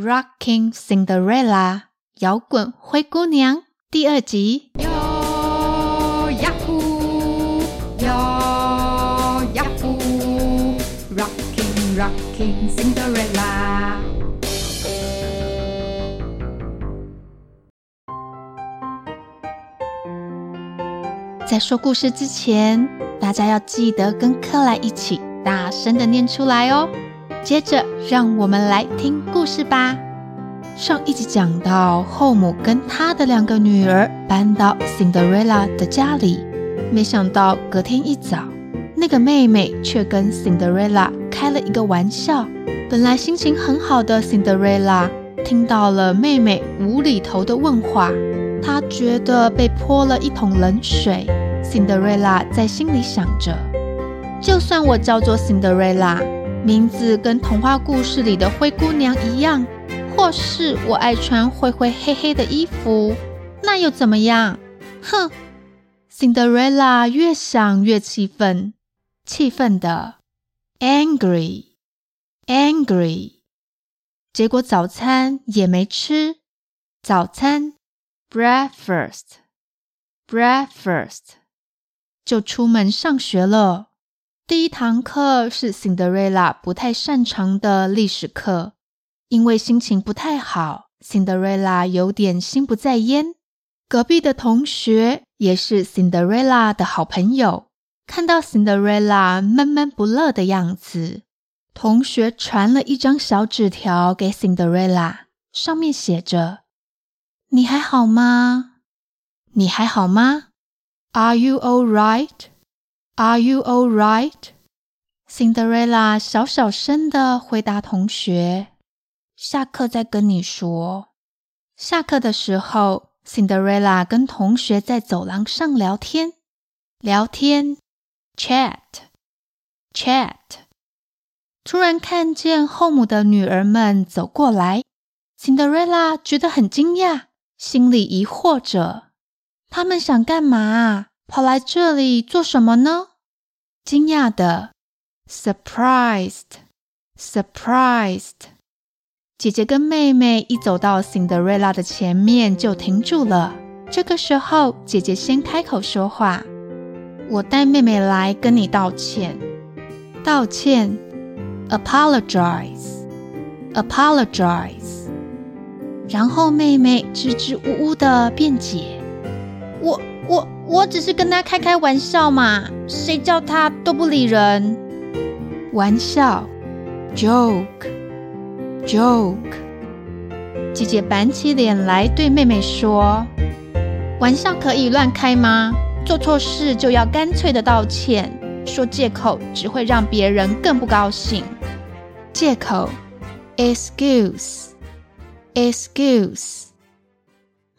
Rocking Cinderella，摇滚灰姑娘第二集。哟呀呼，哟呀呼，Rocking Rocking Cinderella。在说故事之前，大家要记得跟克莱一起大声的念出来哦。接着，让我们来听故事吧。上一集讲到，后母跟她的两个女儿搬到 Cinderella 的家里，没想到隔天一早，那个妹妹却跟 Cinderella 开了一个玩笑。本来心情很好的 Cinderella 听到了妹妹无厘头的问话，她觉得被泼了一桶冷水。Cinderella 在心里想着，就算我叫做 Cinderella。名字跟童话故事里的灰姑娘一样，或是我爱穿灰灰黑黑的衣服，那又怎么样？哼！Cinderella 越想越气愤，气愤的 angry angry。结果早餐也没吃，早餐 breakfast breakfast 就出门上学了。第一堂课是 Cinderella 不太擅长的历史课，因为心情不太好，Cinderella 有点心不在焉。隔壁的同学也是 Cinderella 的好朋友，看到 Cinderella 闷闷不乐的样子，同学传了一张小纸条给 Cinderella，上面写着：“你还好吗？你还好吗？Are you all right？” Are you all right? Cinderella 小小声的回答同学：“下课再跟你说。”下课的时候，Cinderella 跟同学在走廊上聊天，聊天，chat，chat。突然看见后母的女儿们走过来，Cinderella 觉得很惊讶，心里疑惑着：他们想干嘛？跑来这里做什么呢？惊讶的，surprised，surprised。姐姐跟妹妹一走到 Cinderella 的前面就停住了。这个时候，姐姐先开口说话：“我带妹妹来跟你道歉，道歉，apologize，apologize。”然后妹妹支支吾吾的辩解：“我。”我我只是跟他开开玩笑嘛，谁叫他都不理人。玩笑，joke，joke。姐姐板起脸来对妹妹说：“玩笑可以乱开吗？做错事就要干脆的道歉，说借口只会让别人更不高兴。借口，excuse，excuse。”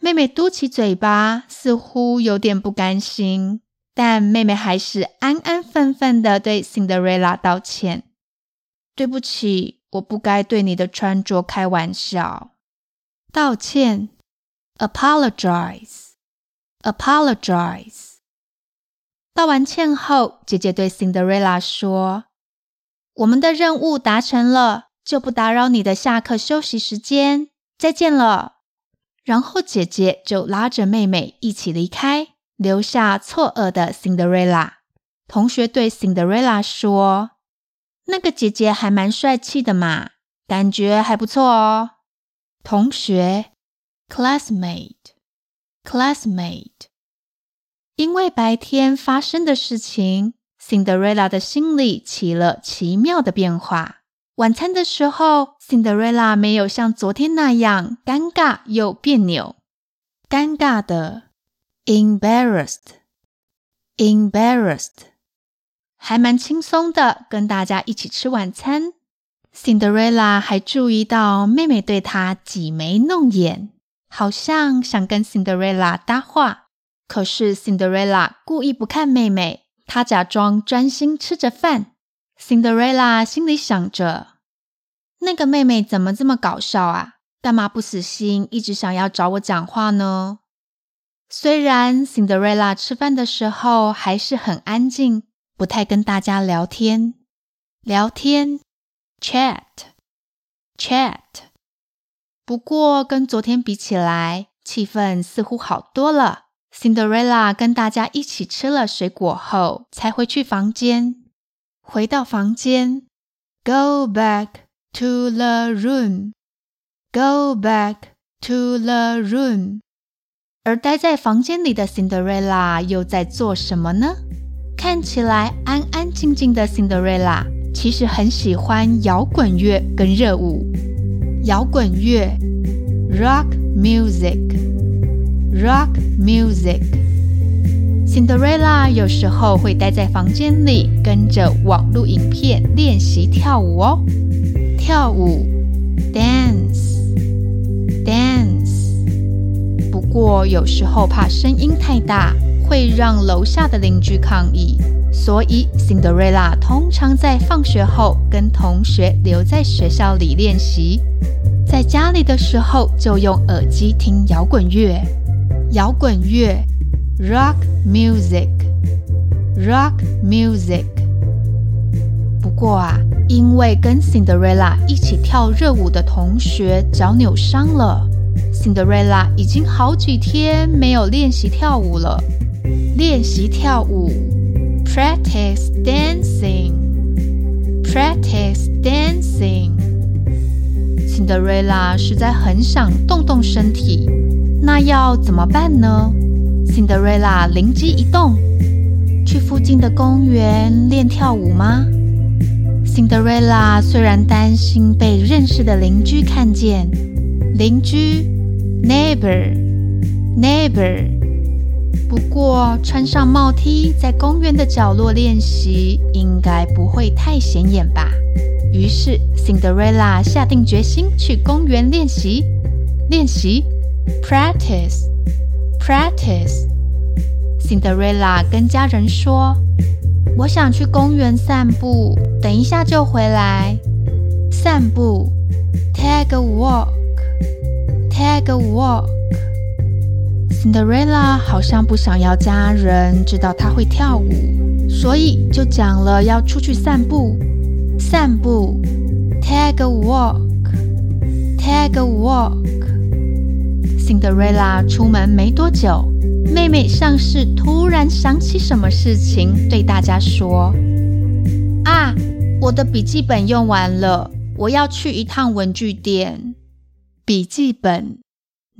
妹妹嘟起嘴巴，似乎有点不甘心，但妹妹还是安安分分的对 Cinderella 道歉：“对不起，我不该对你的穿着开玩笑。”道歉，apologize，apologize。道完歉后，姐姐对 Cinderella 说：“我们的任务达成了，就不打扰你的下课休息时间，再见了。”然后姐姐就拉着妹妹一起离开，留下错愕的 Cinderella。同学对 Cinderella 说：“那个姐姐还蛮帅气的嘛，感觉还不错哦。”同学，classmate，classmate。因为白天发生的事情，Cinderella 的心里起了奇妙的变化。晚餐的时候，Cinderella 没有像昨天那样尴尬又别扭。尴尬的，embarrassed，embarrassed，还蛮轻松的，跟大家一起吃晚餐。Cinderella 还注意到妹妹对她挤眉弄眼，好像想跟 Cinderella 搭话。可是 Cinderella 故意不看妹妹，她假装专心吃着饭。Cinderella 心里想着。那个妹妹怎么这么搞笑啊？干嘛不死心，一直想要找我讲话呢？虽然 Cinderella 吃饭的时候还是很安静，不太跟大家聊天。聊天，chat，chat。不过跟昨天比起来，气氛似乎好多了。Cinderella 跟大家一起吃了水果后，才回去房间。回到房间，Go back to the room. Go back to the room. 而待在房间里的 Cinderella 又在做什么呢？看起来安安静静的 Cinderella，其实很喜欢摇滚乐跟热舞。摇滚乐，Rock music，Rock music。 Cinderella 有时候会待在房间里，跟着网络影片练习跳舞哦。跳舞，Dance，Dance。不过有时候怕声音太大，会让楼下的邻居抗议，所以 Cinderella 通常在放学后跟同学留在学校里练习。在家里的时候，就用耳机听摇滚乐。摇滚乐，rock music，rock music。不过啊，因为跟 Cinderella 一起跳热舞的同学脚扭伤了，Cinderella 已经好几天没有练习跳舞了。练习跳舞，practice dancing，practice dancing。Cinderella 实在很想动动身体，那要怎么办呢？Cinderella 灵机一动，去附近的公园练跳舞吗？Cinderella 虽然担心被认识的邻居看见，邻居？Neighbor neighbor，不过穿上帽 T 在公园的角落练习，应该不会太显眼吧。于是，Cinderella 下定决心去公园练习，练习？（practice） Practice，Cinderella 跟家人说：“我想去公园散步，等一下就回来。”散步，take a walk，take a walk。Cinderella 好像不想要家人知道她会跳舞，所以就讲了要出去散步。散步，take a walk，take a walk。Cinderella 出门没多久，妹妹像是突然想起什么事情，对大家说：“啊，我的笔记本用完了，我要去一趟文具店。”笔记本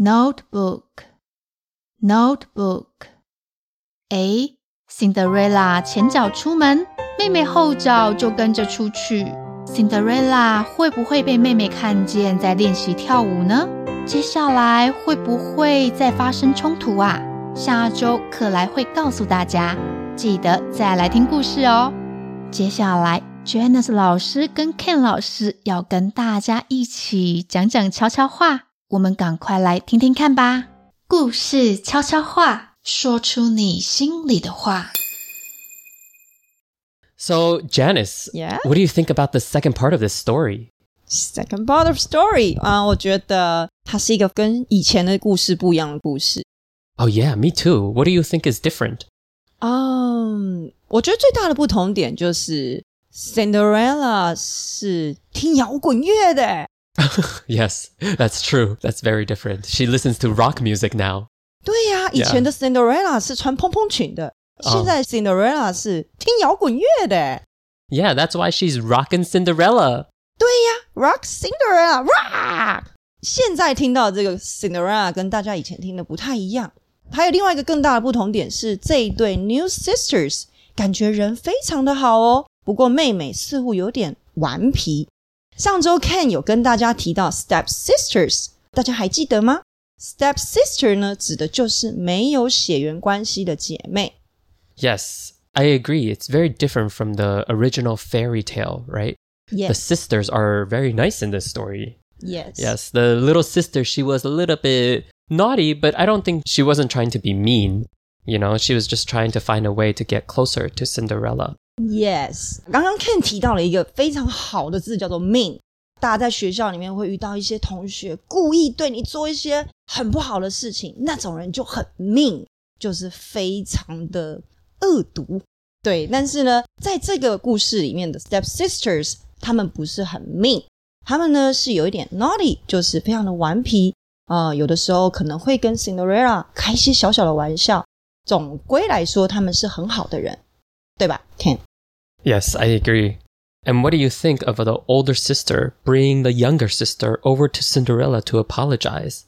，notebook，notebook。哎，Cinderella 前脚出门。妹妹后脚就跟着出去，Cinderella 会不会被妹妹看见在练习跳舞呢？接下来会不会再发生冲突啊？下周克莱会告诉大家，记得再来听故事哦。接下来，Janice 老师跟 Ken 老师要跟大家一起讲讲悄悄话，我们赶快来听听看吧。故事悄悄话，说出你心里的话。So, Janice, yeah? what do you think about the second part of this story? Second part of story 啊，uh, 我觉得它是一个跟以前的故事不一样的故事。Oh yeah, me too. What do you think is different? 嗯，um, 我觉得最大的不同点就是 Cinderella 是听摇滚乐的。 Yes, that's true. That's very different. She listens to rock music now. 对呀、啊，以前的 Cinderella 是穿蓬蓬裙的。现在 Cinderella 是听摇滚乐的。Yeah, that's why she's rockin' Cinderella. 对呀，Rock Cinderella Rock。现在听到这个 Cinderella 跟大家以前听的不太一样。还有另外一个更大的不同点是，这一对 New Sisters 感觉人非常的好哦。不过妹妹似乎有点顽皮。上周 Ken 有跟大家提到 Step Sisters，大家还记得吗？Step Sister 呢，指的就是没有血缘关系的姐妹。Yes, I agree. It's very different from the original fairy tale, right? Yes. The sisters are very nice in this story. Yes. Yes, the little sister, she was a little bit naughty, but I don't think she wasn't trying to be mean. You know, she was just trying to find a way to get closer to Cinderella. Yes. 刚刚 Ken 提到了一个非常好的字，叫做 mean。大家在学校里面会遇到一些同学故意对你做一些很不好的事情，那种人就很 mean，就是非常的。恶毒，对，但是呢，在这个故事里面的 step sisters， 他们不是很 mean， 他们呢是有一点 naughty，就是非常的顽皮啊、呃，有的时候可能会跟 Cinderella 开一些小小的玩笑。总归来说，他们是很好的人，对吧？Ken？Yes, I agree. And what do you think of the older sister bringing the younger sister over to Cinderella to apologize?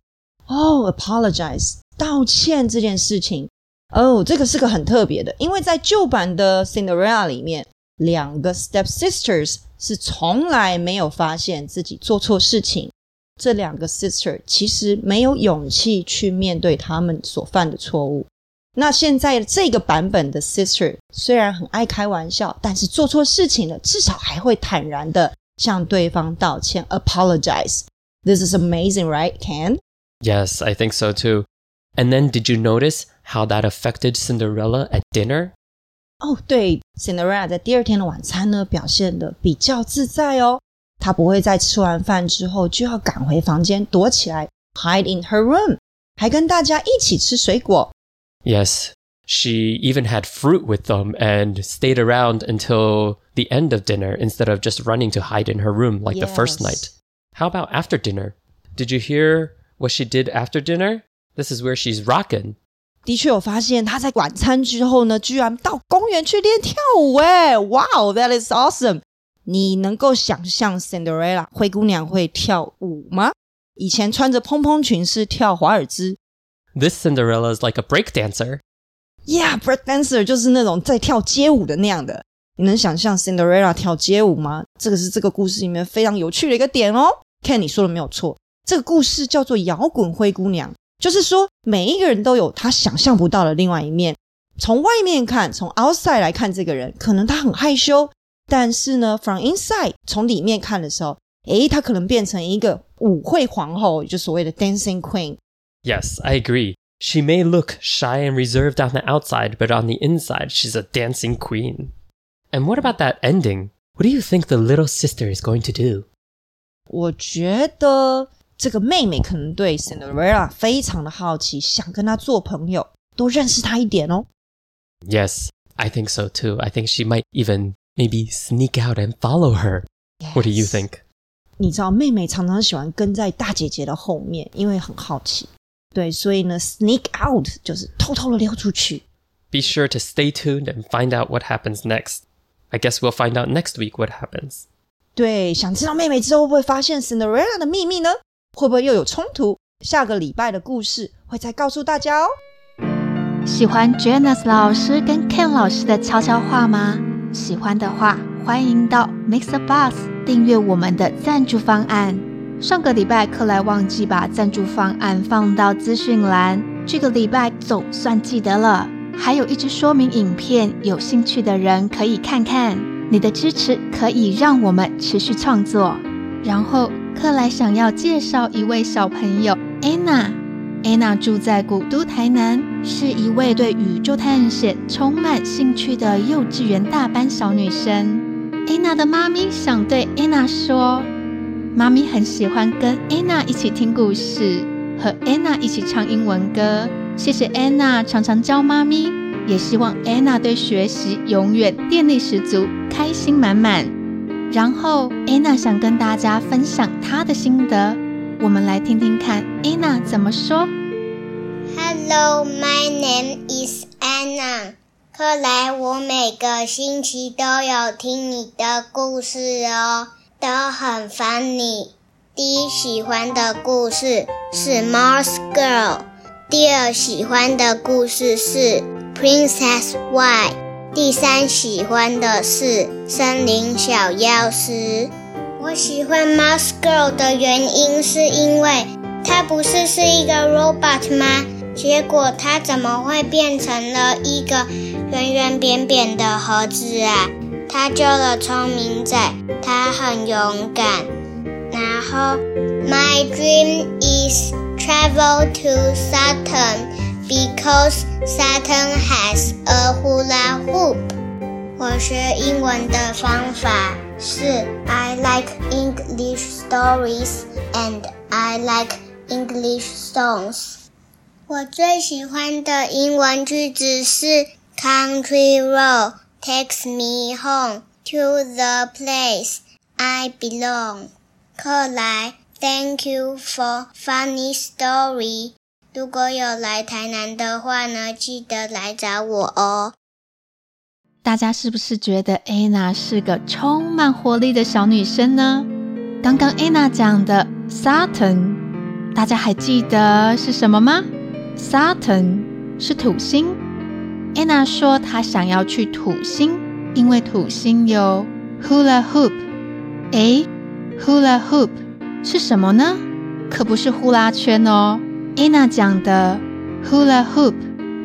Oh, apologize，道歉这件事情。哦、oh，这个是个很特别的，因为在旧版的 Cinderella 里面， 两个 step sisters 是从来没有发现自己做错事情。这两个 sister 其实没有勇气去面对他们所犯的错误。那现在这个版本的 sister 虽然很爱开玩笑，但是做错事情了，至少还会坦然的向对方道歉，apologize。This is amazing, right, Ken? Yes, I think so too. And then did you notice how that affected Cinderella at dinner? 哦，对，Cinderella 在第二天的晚餐呢，表现得比较自在哦。她不会在吃完饭之后就要赶回房间躲起来，hide in her room，还跟大家一起吃水果。Yes, she even had fruit with them and stayed around until the end of dinner instead of just running to hide in her room like yes. the first night. How about after dinner? Did you hear what she did after dinner? This is where she's rocking. 的确有发现，她在晚餐之后呢，居然到公园去练跳舞。哎哇哦 that is awesome！你能够想象 Cinderella 灰姑娘会跳舞吗？以前穿着蓬蓬裙是跳华尔兹。This Cinderella is like a break dancer. Yeah, break dancer 就是那种在跳街舞的那样的。你能想象 Cinderella 跳街舞吗？这个是这个故事里面非常有趣的一个点哦。Ken，你说的没有错，这个故事叫做摇滚灰姑娘，就是说每一个人都有他想象不到的另外一面。从外面看，从 outside 来看这个人，可能他很害羞，但是呢，from inside 从里面看的时候，诶，他可能变成一个舞会皇后，就所谓的 dancing queen。Yes, I agree. She may look shy and reserved on the outside, but on the inside, she's a dancing queen. And what about that ending? What do you think the little sister is going to do? 我觉得 这个妹妹可能对 Cinderella 非常的好奇，想跟她做朋友，多认识她一点哦。Yes, I think so too. I think she might even maybe sneak out and follow her. Yes. What do you think? 你知道，妹妹常常喜欢跟在大姐姐的后面，因为很好奇。对，所以呢，sneak out 就是偷偷的溜出去。Be sure to stay tuned and find out what happens next. I guess we'll find out next week what happens. 对，想知道妹妹之后会不会发现 Cinderella 的秘密呢？ 会不会又有冲突？下个礼拜的故事会再告诉大家哦。喜欢 Janus 老师跟 Ken 老师的悄悄话吗？喜欢的话，欢迎到 Mixer Bus 订阅我们的赞助方案。上个礼拜克莱忘记把赞助方案放到资讯栏，这个礼拜总算记得了。还有一支说明影片，有兴趣的人可以看看。你的支持可以让我们持续创作。然后克莱想要介绍一位小朋友，Anna。Anna 住在古都台南，是一位对宇宙探险充满兴趣的幼稚园大班小女生。Anna 的妈咪想对 Anna 说。妈咪很喜欢跟安娜一起听故事，和安娜一起唱英文歌。谢谢安娜常常教妈咪，也希望安娜对学习永远电力十足，开心满满。然后安娜想跟大家分享她的心得，我们来听听看安娜怎么说。Hello, my name is Anna。克莱，我每个星期都有听你的故事哦。都很 funny。第一喜欢的故事是《Mouse Girl》，第二喜欢的故事是《Princess Y》，第三喜欢的是《森林小药师》。我喜欢《Mouse Girl》的原因是因为它不是是一个 robot 吗？结果它怎么会变成了一个圆圆扁扁的盒子啊？他救了聪明仔，他很勇敢。然后，My dream is travel to Saturn because Saturn has a hula hoop。我学英文的方法是：I like English stories and I like English songs。我最喜欢的英文句子是：Country road。Takes me home to the place I belong. 克莱，Thank you for funny story。 如果有来台南的话呢，记得来找我哦。大家是不是觉得 Anna 是个充满活力的小女生呢？刚刚 Anna 讲的 Saturn，大家还记得是什么吗？Saturn 是土星。Anna 说她想要去土星，因为土星有 Hula Hoop。诶，Hula Hoop 是什么呢？可不是呼啦圈哦。Anna 讲的 Hula Hoop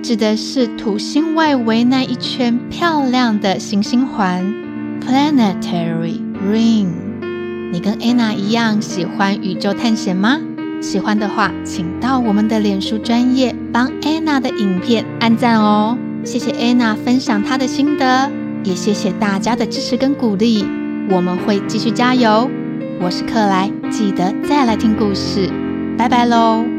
指的是土星外围那一圈漂亮的行星环 Planetary Ring。你跟 Anna 一样喜欢宇宙探险吗？喜欢的话，请到我们的脸书专页帮 Anna 的影片按赞哦。谢谢 Anna 分享她的心得，也谢谢大家的支持跟鼓励。我们会继续加油。我是克莱，记得再来听故事。拜拜喽。